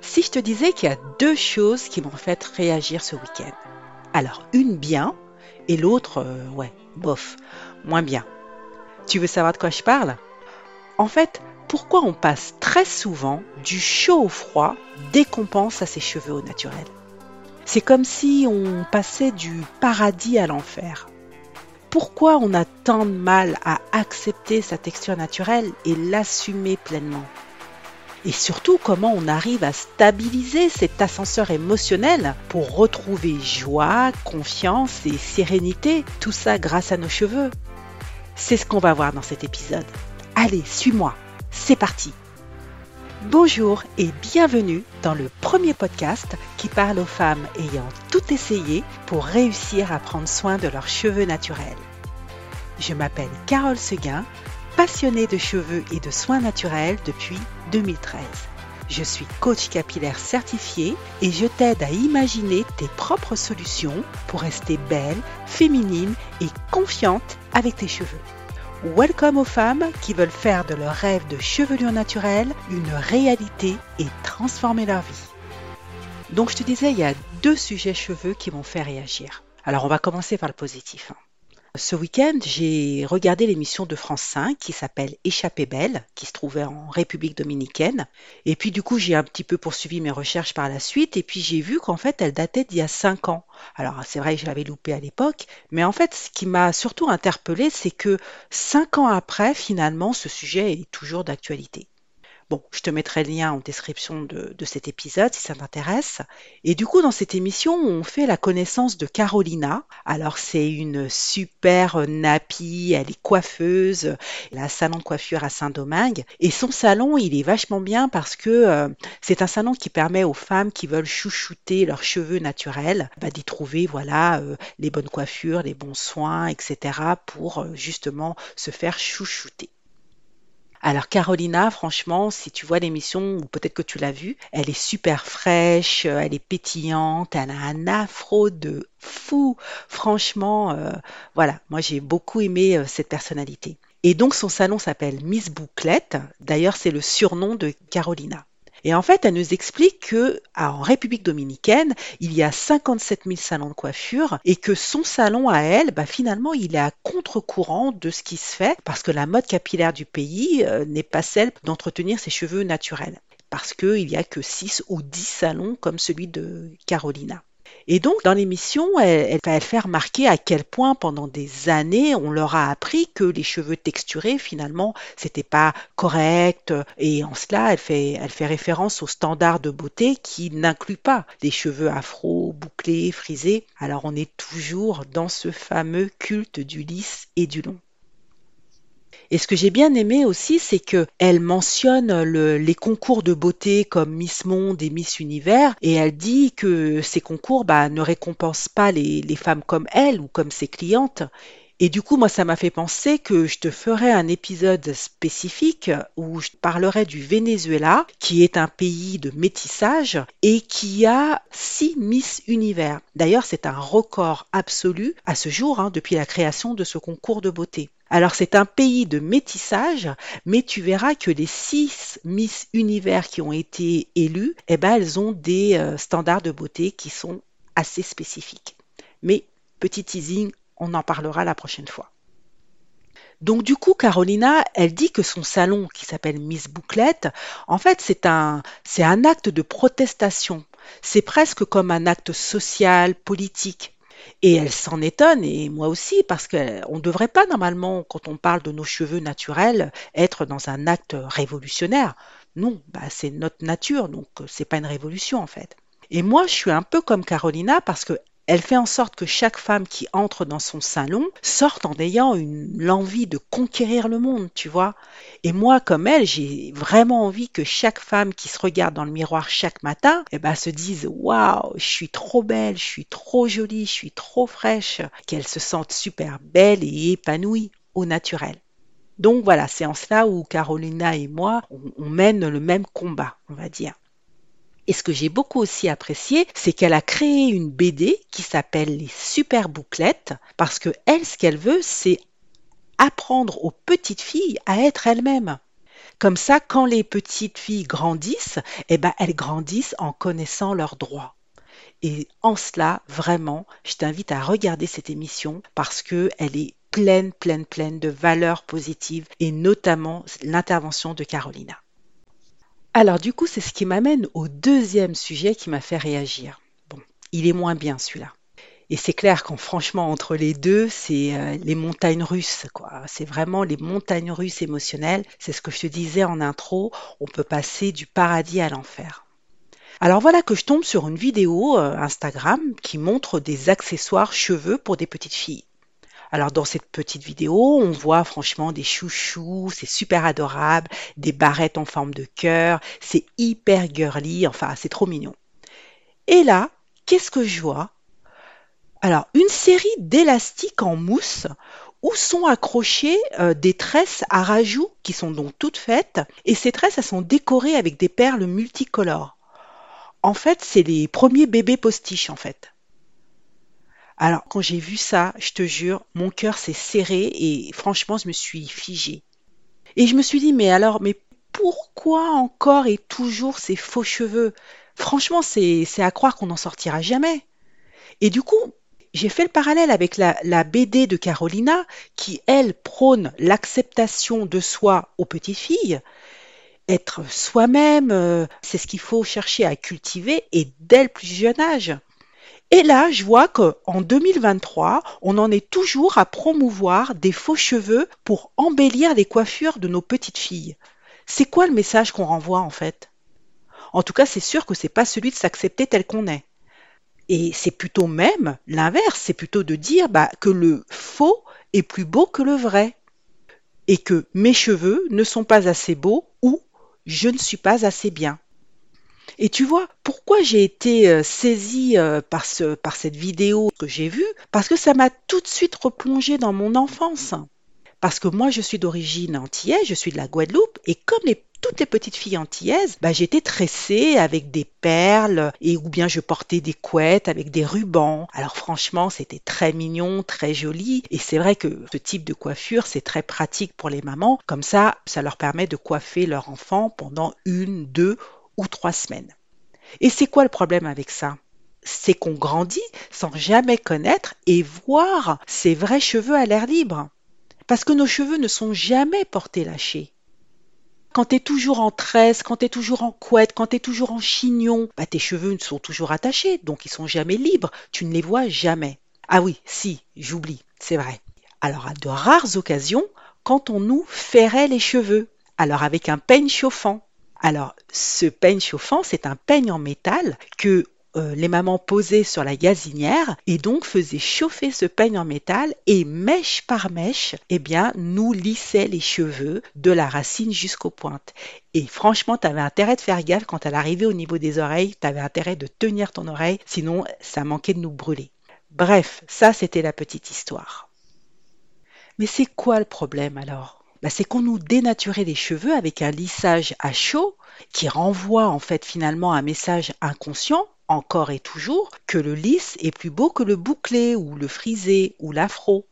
Si je te disais qu'il y a deux choses qui m'ont fait réagir ce week-end. Alors, une bien et l'autre, euh, ouais, bof, moins bien. Tu veux savoir de quoi je parle? En fait, pourquoi on passe très souvent du chaud au froid dès qu'on pense à ses cheveux au naturel? C'est comme si on passait du paradis à l'enfer. Pourquoi on a tant de mal à accepter sa texture naturelle et l'assumer pleinement? Et surtout comment on arrive à stabiliser cet ascenseur émotionnel pour retrouver joie, confiance et sérénité, tout ça grâce à nos cheveux. C'est ce qu'on va voir dans cet épisode. Allez, suis-moi, c'est parti. Bonjour et bienvenue dans le premier podcast qui parle aux femmes ayant tout essayé pour réussir à prendre soin de leurs cheveux naturels. Je m'appelle Carole Seguin passionnée de cheveux et de soins naturels depuis 2013. Je suis coach capillaire certifié et je t'aide à imaginer tes propres solutions pour rester belle, féminine et confiante avec tes cheveux. Welcome aux femmes qui veulent faire de leur rêve de chevelure naturelle une réalité et transformer leur vie. Donc je te disais, il y a deux sujets cheveux qui vont faire réagir. Alors on va commencer par le positif. Ce week-end, j'ai regardé l'émission de France 5 qui s'appelle Échappée belle, qui se trouvait en République dominicaine. Et puis du coup, j'ai un petit peu poursuivi mes recherches par la suite et puis j'ai vu qu'en fait, elle datait d'il y a 5 ans. Alors c'est vrai que je l'avais loupé à l'époque, mais en fait, ce qui m'a surtout interpellé, c'est que 5 ans après, finalement, ce sujet est toujours d'actualité. Bon, je te mettrai le lien en description de, cet épisode si ça t'intéresse. Et du coup, dans cette émission, on fait la connaissance de Carolina. Alors, c'est une super nappie, elle est coiffeuse, elle a un salon de coiffure à Saint-Domingue. Et son salon, il est vachement bien parce que euh, c'est un salon qui permet aux femmes qui veulent chouchouter leurs cheveux naturels bah, d'y trouver voilà, euh, les bonnes coiffures, les bons soins, etc. pour euh, justement se faire chouchouter. Alors Carolina, franchement, si tu vois l'émission, ou peut-être que tu l'as vue, elle est super fraîche, euh, elle est pétillante, elle a un afro de fou. Franchement, euh, voilà, moi j'ai beaucoup aimé euh, cette personnalité. Et donc son salon s'appelle Miss Bouclette. D'ailleurs, c'est le surnom de Carolina. Et en fait, elle nous explique que en République dominicaine, il y a 57 000 salons de coiffure et que son salon à elle, bah, finalement, il est à contre-courant de ce qui se fait parce que la mode capillaire du pays euh, n'est pas celle d'entretenir ses cheveux naturels parce qu'il n'y a que 6 ou 10 salons comme celui de Carolina. Et donc, dans l'émission, elle, va faire remarquer à quel point, pendant des années, on leur a appris que les cheveux texturés, finalement, c'était pas correct. Et en cela, elle fait, elle fait référence aux standards de beauté qui n'incluent pas les cheveux afro, bouclés, frisés. Alors, on est toujours dans ce fameux culte du lisse et du long. Et ce que j'ai bien aimé aussi, c'est qu'elle mentionne les concours de beauté comme Miss Monde et Miss Univers, et elle dit que ces concours bah, ne récompensent pas les femmes comme elle ou comme ses clientes. Et du coup, moi, ça m'a fait penser que je te ferai un épisode spécifique où je parlerai du Venezuela, qui est un pays de métissage et qui a six Miss Univers. D'ailleurs, c'est un record absolu à ce jour, hein, depuis la création de ce concours de beauté. Alors c'est un pays de métissage, mais tu verras que les six Miss Univers qui ont été élues, eh ben, elles ont des euh, standards de beauté qui sont assez spécifiques. Mais petit teasing, on en parlera la prochaine fois. Donc du coup, Carolina, elle dit que son salon, qui s'appelle Miss Bouclette, en fait, c'est un, c'est un acte de protestation. C'est presque comme un acte social, politique. Et elle s'en étonne, et moi aussi, parce qu'on ne devrait pas normalement, quand on parle de nos cheveux naturels, être dans un acte révolutionnaire. Non, bah, c'est notre nature, donc c'est pas une révolution en fait. Et moi, je suis un peu comme Carolina parce que elle fait en sorte que chaque femme qui entre dans son salon sorte en ayant l'envie de conquérir le monde, tu vois. Et moi, comme elle, j'ai vraiment envie que chaque femme qui se regarde dans le miroir chaque matin, eh ben, se dise waouh, je suis trop belle, je suis trop jolie, je suis trop fraîche, qu'elle se sente super belle et épanouie au naturel. Donc voilà, c'est en cela où Carolina et moi, on mène le même combat, on va dire. Et ce que j'ai beaucoup aussi apprécié, c'est qu'elle a créé une BD qui s'appelle Les Super Bouclettes, parce que elle, ce qu'elle veut, c'est apprendre aux petites filles à être elles-mêmes. Comme ça, quand les petites filles grandissent, eh ben, elles grandissent en connaissant leurs droits. Et en cela, vraiment, je t'invite à regarder cette émission parce que elle est pleine, pleine, pleine de valeurs positives et notamment l'intervention de Carolina. Alors du coup, c'est ce qui m'amène au deuxième sujet qui m'a fait réagir. Bon, il est moins bien celui-là. Et c'est clair qu'en franchement, entre les deux, c'est euh, les montagnes russes, quoi. C'est vraiment les montagnes russes émotionnelles. C'est ce que je te disais en intro. On peut passer du paradis à l'enfer. Alors voilà que je tombe sur une vidéo euh, Instagram qui montre des accessoires cheveux pour des petites filles. Alors dans cette petite vidéo, on voit franchement des chouchous, c'est super adorable, des barrettes en forme de cœur, c'est hyper girly, enfin c'est trop mignon. Et là, qu'est-ce que je vois? Alors, une série d'élastiques en mousse où sont accrochées euh, des tresses à rajout qui sont donc toutes faites et ces tresses elles sont décorées avec des perles multicolores. En fait, c'est les premiers bébés postiches en fait. Alors, quand j'ai vu ça, je te jure, mon cœur s'est serré et franchement, je me suis figée. Et je me suis dit, mais alors, mais pourquoi encore et toujours ces faux cheveux? Franchement, c'est à croire qu'on n'en sortira jamais. Et du coup, j'ai fait le parallèle avec la, BD de Carolina qui, elle, prône l'acceptation de soi aux petites filles. Être soi-même, euh, c'est ce qu'il faut chercher à cultiver et dès le plus jeune âge. Et là, je vois qu'en 2023, on en est toujours à promouvoir des faux cheveux pour embellir les coiffures de nos petites filles. C'est quoi le message qu'on renvoie en fait? En tout cas, c'est sûr que c'est pas celui de s'accepter tel qu'on est. Et c'est plutôt même l'inverse, c'est plutôt de dire bah, que le faux est plus beau que le vrai. Et que mes cheveux ne sont pas assez beaux ou je ne suis pas assez bien. Et tu vois, pourquoi j'ai été euh, saisie euh, par, ce, par cette vidéo que j'ai vue? Parce que ça m'a tout de suite replongé dans mon enfance. Parce que moi, je suis d'origine antillaise, je suis de la Guadeloupe, et comme toutes les petites filles antillaises, bah, j'étais tressée avec des perles et ou bien je portais des couettes avec des rubans. Alors franchement, c'était très mignon, très joli et c'est vrai que ce type de coiffure, c'est très pratique pour les mamans. Comme ça, ça leur permet de coiffer leur enfant pendant une, deux ou trois semaines. Et c'est quoi le problème avec ça? C'est qu'on grandit sans jamais connaître et voir ses vrais cheveux à l'air libre. Parce que nos cheveux ne sont jamais portés lâchés. Quand tu es toujours en tresse, quand tu es toujours en couette, quand tu es toujours en chignon, bah tes cheveux sont toujours attachés, donc ils sont jamais libres, tu ne les vois jamais. Ah oui, si, j'oublie, c'est vrai. Alors à de rares occasions, quand on nous ferrait les cheveux, alors avec un peigne chauffant. Alors ce peigne chauffant, c'est un peigne en métal que euh, les mamans posaient sur la gazinière et donc faisaient chauffer ce peigne en métal et mèche par mèche, eh bien, nous lissait les cheveux de la racine jusqu'aux pointes. Et franchement, tu avais intérêt de faire gaffe quand elle arrivait au niveau des oreilles, tu avais intérêt de tenir ton oreille, sinon ça manquait de nous brûler. Bref, ça c'était la petite histoire. Mais c'est quoi le problème alors? Bah, C'est qu'on nous dénaturait les cheveux avec un lissage à chaud qui renvoie en fait finalement un message inconscient encore et toujours que le lisse est plus beau que le bouclé ou le frisé ou l'afro.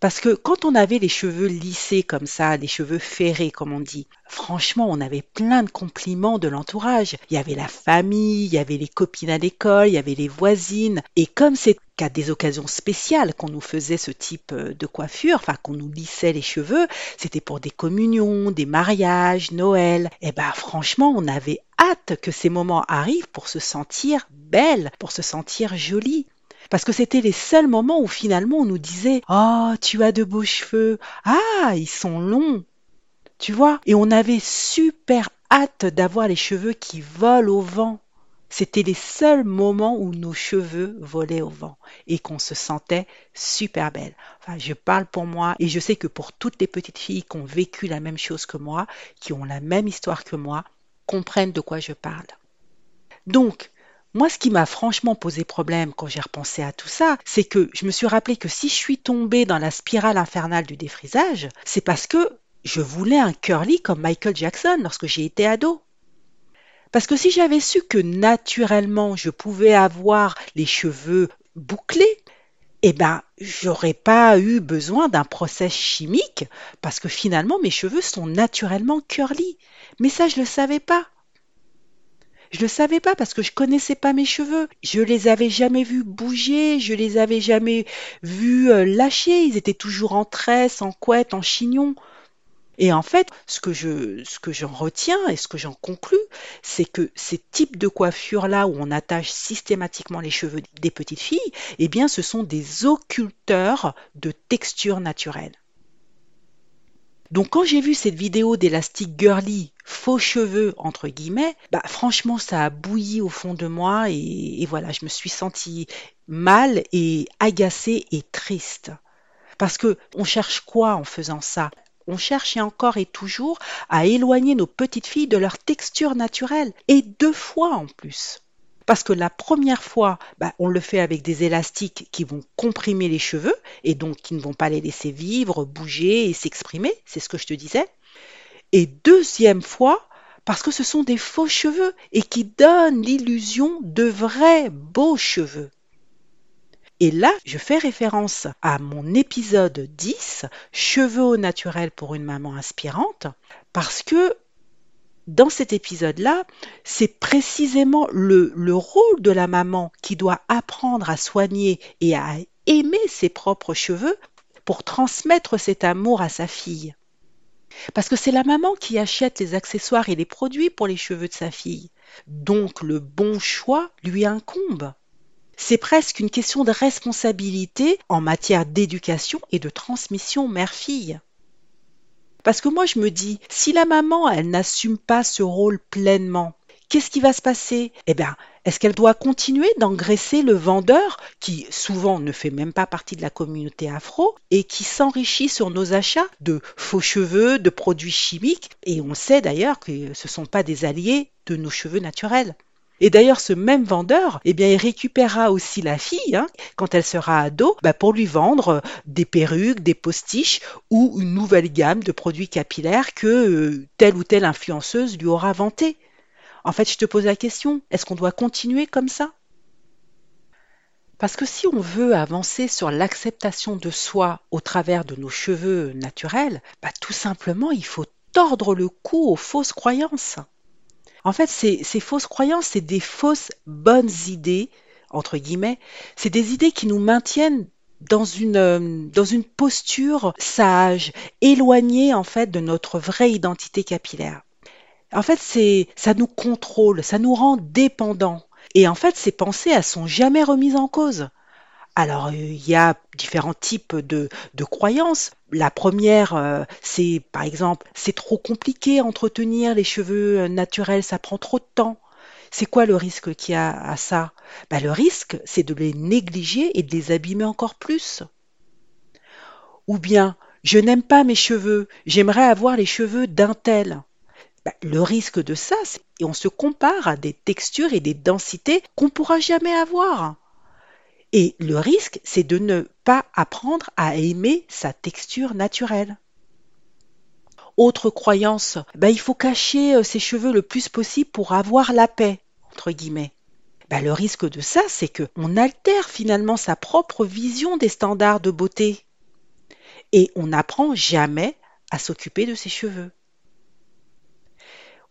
Parce que quand on avait les cheveux lissés comme ça, des cheveux ferrés comme on dit, franchement, on avait plein de compliments de l'entourage. Il y avait la famille, il y avait les copines à l'école, il y avait les voisines. Et comme c'est qu'à des occasions spéciales qu'on nous faisait ce type euh, de coiffure, enfin qu'on nous lissait les cheveux, c'était pour des communions, des mariages, Noël. Et eh ben franchement, on avait hâte que ces moments arrivent pour se sentir belle, pour se sentir jolie. Parce que c'était les seuls moments où finalement on nous disait Oh, tu as de beaux cheveux. Ah, ils sont longs. Tu vois? Et on avait super hâte d'avoir les cheveux qui volent au vent. C'était les seuls moments où nos cheveux volaient au vent et qu'on se sentait super belle. Enfin, je parle pour moi et je sais que pour toutes les petites filles qui ont vécu la même chose que moi, qui ont la même histoire que moi, comprennent de quoi je parle. Donc, moi, ce qui m'a franchement posé problème quand j'ai repensé à tout ça, c'est que je me suis rappelé que si je suis tombée dans la spirale infernale du défrisage, c'est parce que je voulais un curly comme Michael Jackson lorsque j'ai été ado. Parce que si j'avais su que naturellement je pouvais avoir les cheveux bouclés, eh ben, j'aurais pas eu besoin d'un process chimique parce que finalement mes cheveux sont naturellement curly. Mais ça, je le savais pas. Je le savais pas parce que je connaissais pas mes cheveux. Je les avais jamais vus bouger, je les avais jamais vus euh, lâcher. Ils étaient toujours en tresse, en couette, en chignon. Et en fait, ce que je, ce que j'en retiens et ce que j'en conclus, c'est que ces types de coiffures-là où on attache systématiquement les cheveux des petites filles, eh bien, ce sont des occulteurs de texture naturelle. Donc quand j'ai vu cette vidéo d'élastique girly, faux cheveux entre guillemets, bah franchement ça a bouilli au fond de moi et, et voilà, je me suis sentie mal et agacée et triste. Parce que on cherche quoi en faisant ça? On cherche encore et toujours à éloigner nos petites filles de leur texture naturelle, et deux fois en plus. Parce que la première fois, bah, on le fait avec des élastiques qui vont comprimer les cheveux et donc qui ne vont pas les laisser vivre, bouger et s'exprimer, c'est ce que je te disais. Et deuxième fois, parce que ce sont des faux cheveux et qui donnent l'illusion de vrais beaux cheveux. Et là, je fais référence à mon épisode 10, Cheveux au naturel pour une maman inspirante, parce que dans cet épisode-là, c'est précisément le, le, rôle de la maman qui doit apprendre à soigner et à aimer ses propres cheveux pour transmettre cet amour à sa fille. Parce que c'est la maman qui achète les accessoires et les produits pour les cheveux de sa fille. Donc le bon choix lui incombe. C'est presque une question de responsabilité en matière d'éducation et de transmission mère-fille. Parce que moi, je me dis, si la maman, elle n'assume pas ce rôle pleinement, qu'est-ce qui va se passer? Eh bien, est-ce qu'elle doit continuer d'engraisser le vendeur, qui souvent ne fait même pas partie de la communauté afro, et qui s'enrichit sur nos achats de faux cheveux, de produits chimiques, et on sait d'ailleurs que ce ne sont pas des alliés de nos cheveux naturels. Et d'ailleurs, ce même vendeur, eh bien, il récupérera aussi la fille, hein, quand elle sera ado, bah, pour lui vendre euh, des perruques, des postiches ou une nouvelle gamme de produits capillaires que euh, telle ou telle influenceuse lui aura vanté. En fait, je te pose la question, est-ce qu'on doit continuer comme ça? Parce que si on veut avancer sur l'acceptation de soi au travers de nos cheveux naturels, bah, tout simplement, il faut tordre le cou aux fausses croyances. En fait, ces, ces fausses croyances, c'est des fausses bonnes idées, entre guillemets. C'est des idées qui nous maintiennent dans une, euh, dans une posture sage, éloignée en fait de notre vraie identité capillaire. En fait, c'est ça nous contrôle, ça nous rend dépendants. Et en fait, ces pensées, elles sont jamais remises en cause. Alors, il y a différents types de, de croyances. La première, euh, c'est par exemple, c'est trop compliqué entretenir les cheveux euh, naturels, ça prend trop de temps. C'est quoi le risque qu'il y a à ça? Ben, Le risque, c'est de les négliger et de les abîmer encore plus. Ou bien, je n'aime pas mes cheveux, j'aimerais avoir les cheveux d'un tel. Ben, le risque de ça, c'est on se compare à des textures et des densités qu'on ne pourra jamais avoir. Et le risque, c'est de ne pas apprendre à aimer sa texture naturelle. Autre croyance, ben, il faut cacher euh, ses cheveux le plus possible pour avoir la paix, entre guillemets. Ben, le risque de ça, c'est qu'on altère finalement sa propre vision des standards de beauté. Et on n'apprend jamais à s'occuper de ses cheveux.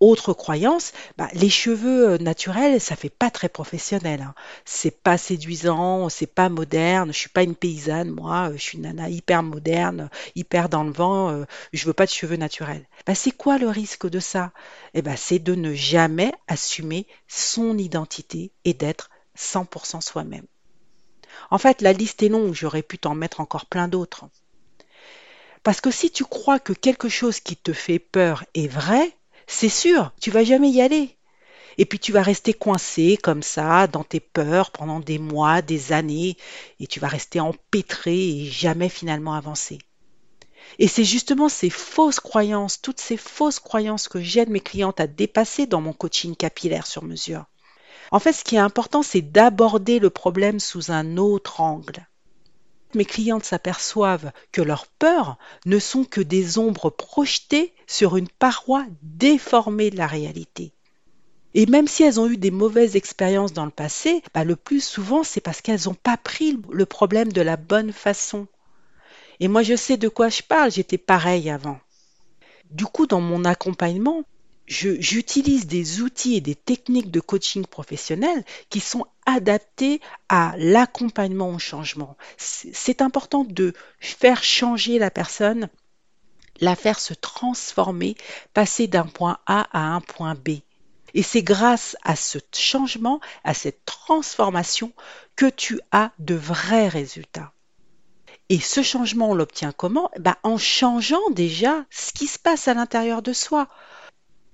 Autre croyance, bah, les cheveux euh, naturels, ça fait pas très professionnel. Hein. C'est pas séduisant, c'est pas moderne. Je suis pas une paysanne, moi. Euh, je suis une nana hyper moderne, hyper dans le vent. Euh, je veux pas de cheveux naturels. Bah, c'est quoi le risque de ça? Eh ben, c'est de ne jamais assumer son identité et d'être 100% soi-même. En fait, la liste est longue. J'aurais pu t'en mettre encore plein d'autres. Parce que si tu crois que quelque chose qui te fait peur est vrai, c'est sûr, tu vas jamais y aller. Et puis tu vas rester coincé comme ça dans tes peurs pendant des mois, des années, et tu vas rester empêtré et jamais finalement avancer. Et c'est justement ces fausses croyances, toutes ces fausses croyances que j'aide mes clientes à dépasser dans mon coaching capillaire sur mesure. En fait, ce qui est important, c'est d'aborder le problème sous un autre angle mes clientes s'aperçoivent que leurs peurs ne sont que des ombres projetées sur une paroi déformée de la réalité. Et même si elles ont eu des mauvaises expériences dans le passé, bah, le plus souvent, c'est parce qu'elles n'ont pas pris le problème de la bonne façon. Et moi, je sais de quoi je parle, j'étais pareil avant. Du coup, dans mon accompagnement, j'utilise des outils et des techniques de coaching professionnel qui sont adaptés à l'accompagnement au changement. C'est important de faire changer la personne, la faire se transformer, passer d'un point A à un point B. Et c'est grâce à ce changement, à cette transformation, que tu as de vrais résultats. Et ce changement, on l'obtient comment? Bah, En changeant déjà ce qui se passe à l'intérieur de soi.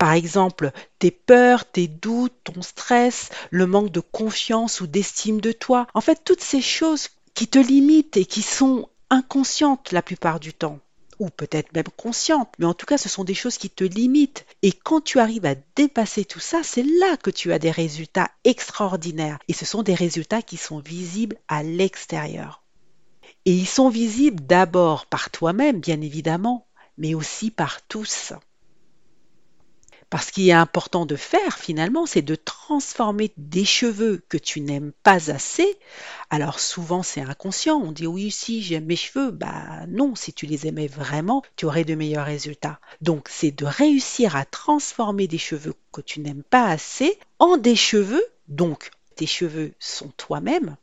Par exemple, tes peurs, tes doutes, ton stress, le manque de confiance ou d'estime de toi. En fait, toutes ces choses qui te limitent et qui sont inconscientes la plupart du temps ou peut-être même consciente, mais en tout cas ce sont des choses qui te limitent. Et quand tu arrives à dépasser tout ça, c'est là que tu as des résultats extraordinaires. Et ce sont des résultats qui sont visibles à l'extérieur. Et ils sont visibles d'abord par toi-même, bien évidemment, mais aussi par tous. Parce qu'il est important de faire finalement, c'est de transformer des cheveux que tu n'aimes pas assez. Alors souvent c'est inconscient, on dit oui si j'aime mes cheveux, bah non, si tu les aimais vraiment, tu aurais de meilleurs résultats. Donc c'est de réussir à transformer des cheveux que tu n'aimes pas assez en des cheveux, donc tes cheveux sont toi-même,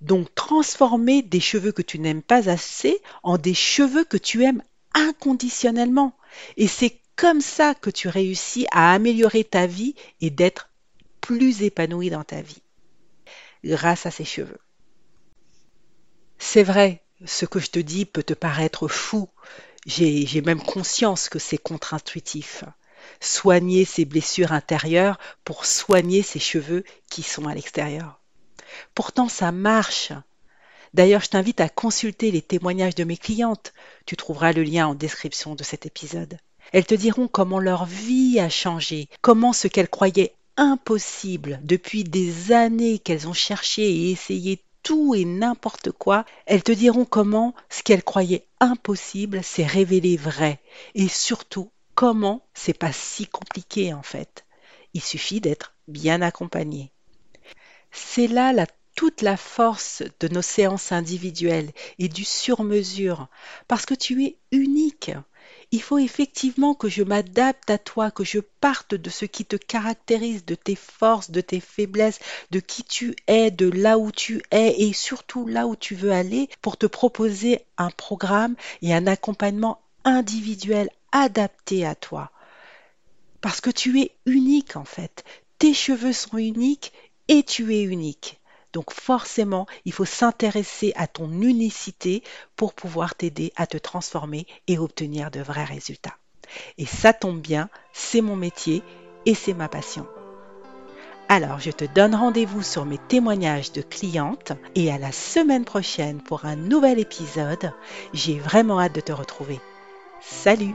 donc transformer des cheveux que tu n'aimes pas assez en des cheveux que tu aimes inconditionnellement. Et c'est comme ça que tu réussis à améliorer ta vie et d'être plus épanoui dans ta vie grâce à ces cheveux. C'est vrai, ce que je te dis peut te paraître fou. J'ai même conscience que c'est contre-intuitif. Soigner ses blessures intérieures pour soigner ses cheveux qui sont à l'extérieur. Pourtant, ça marche. D'ailleurs, je t'invite à consulter les témoignages de mes clientes. Tu trouveras le lien en description de cet épisode. Elles te diront comment leur vie a changé, comment ce qu'elles croyaient impossible depuis des années qu'elles ont cherché et essayé tout et n'importe quoi, elles te diront comment ce qu'elles croyaient impossible s'est révélé vrai et surtout comment c'est pas si compliqué en fait. Il suffit d'être bien accompagné. C'est là toute la force de nos séances individuelles et du sur-mesure, parce que tu es unique il faut effectivement que je m'adapte à toi, que je parte de ce qui te caractérise, de tes forces, de tes faiblesses, de qui tu es, de là où tu es et surtout là où tu veux aller pour te proposer un programme et un accompagnement individuel adapté à toi. Parce que tu es unique en fait. Tes cheveux sont uniques et tu es unique. Donc forcément, il faut s'intéresser à ton unicité pour pouvoir t'aider à te transformer et obtenir de vrais résultats. Et ça tombe bien, c'est mon métier et c'est ma passion. Alors, je te donne rendez-vous sur mes témoignages de clientes et à la semaine prochaine pour un nouvel épisode. J'ai vraiment hâte de te retrouver. Salut